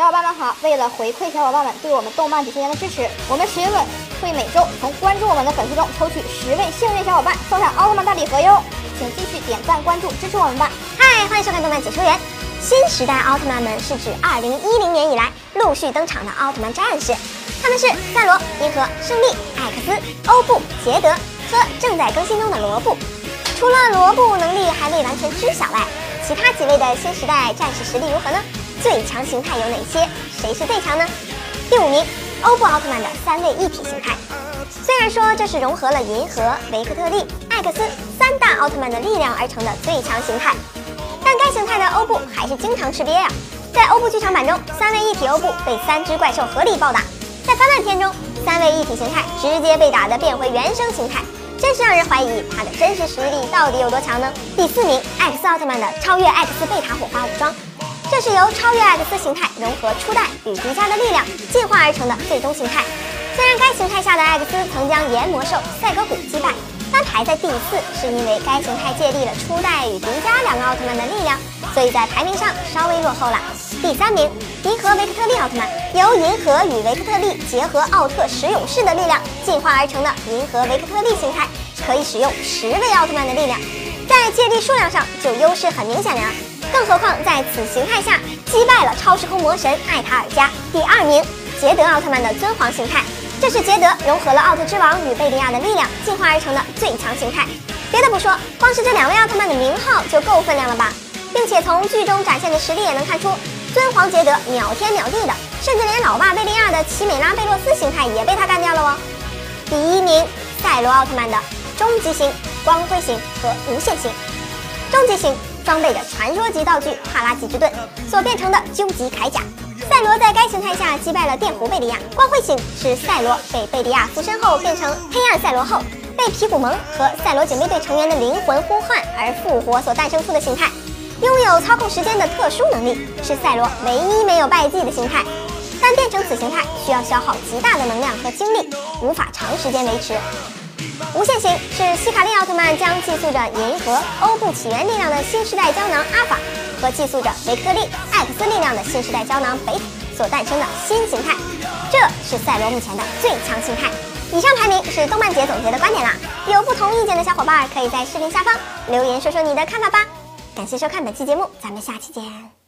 小伙伴们好！为了回馈小伙伴们对我们动漫解说员的支持，我们十月份会每周从关注我们的粉丝中抽取十位幸运小伙伴，送上奥特曼大礼盒哟！请继续点赞关注支持我们吧！嗨，欢迎收看动漫解说员。新时代奥特曼们是指二零一零年以来陆续登场的奥特曼战士，他们是赛罗、银河、胜利、艾克斯、欧布、捷德和正在更新中的罗布。除了罗布能力还未完全知晓外，其他几位的新时代战士实力如何呢？最强形态有哪些？谁是最强呢？第五名，欧布奥特曼的三位一体形态。虽然说这是融合了银河、维克特利、艾克斯三大奥特曼的力量而成的最强形态，但该形态的欧布还是经常吃瘪呀。在欧布剧场版中，三位一体欧布被三只怪兽合力暴打；在番外篇中，三位一体形态直接被打得变回原生形态，真是让人怀疑他的真实实力到底有多强呢？第四名，艾克斯奥特曼的超越艾克斯贝塔火花武装。这是由超越艾克斯形态融合初代与迪迦的力量进化而成的最终形态。虽然该形态下的艾克斯曾将炎魔兽赛格古击败，但排在第四，是因为该形态借力了初代与迪迦两个奥特曼的力量，所以在排名上稍微落后了。第三名，银河维克特利奥特曼，由银河与维克特利结合奥特十勇士的力量进化而成的银河维克特利形态，可以使用十位奥特曼的力量，在借力数量上就优势很明显了呀。更何况在此形态下击败了超时空魔神艾塔尔加。第二名，捷德奥特曼的尊皇形态，这是捷德融合了奥特之王与贝利亚的力量进化而成的最强形态。别的不说，光是这两位奥特曼的名号就够分量了吧？并且从剧中展现的实力也能看出，尊皇捷德秒天秒地的，甚至连老爸贝利亚的奇美拉贝洛斯形态也被他干掉了哦。第一名，赛罗奥特曼的终极型、光辉型和无限型。终极型。装备着传说级道具帕拉吉之盾所变成的究极铠甲，赛罗在该形态下击败了电弧贝利亚。光辉型是赛罗被贝利亚附身后变成黑暗赛罗后，被皮古蒙和赛罗警备队成员的灵魂呼唤而复活所诞生出的形态，拥有操控时间的特殊能力，是赛罗唯一没有败绩的形态。但变成此形态需要消耗极大的能量和精力，无法长时间维持。无限型是希卡利奥将寄宿着银河欧布起源力量的新时代胶囊阿法和寄宿着维克特利艾克斯力量的新时代胶囊贝塔所诞生的新形态，这是赛罗目前的最强形态。以上排名是动漫节总结的观点啦，有不同意见的小伙伴可以在视频下方留言说说你的看法吧。感谢收看本期节目，咱们下期见。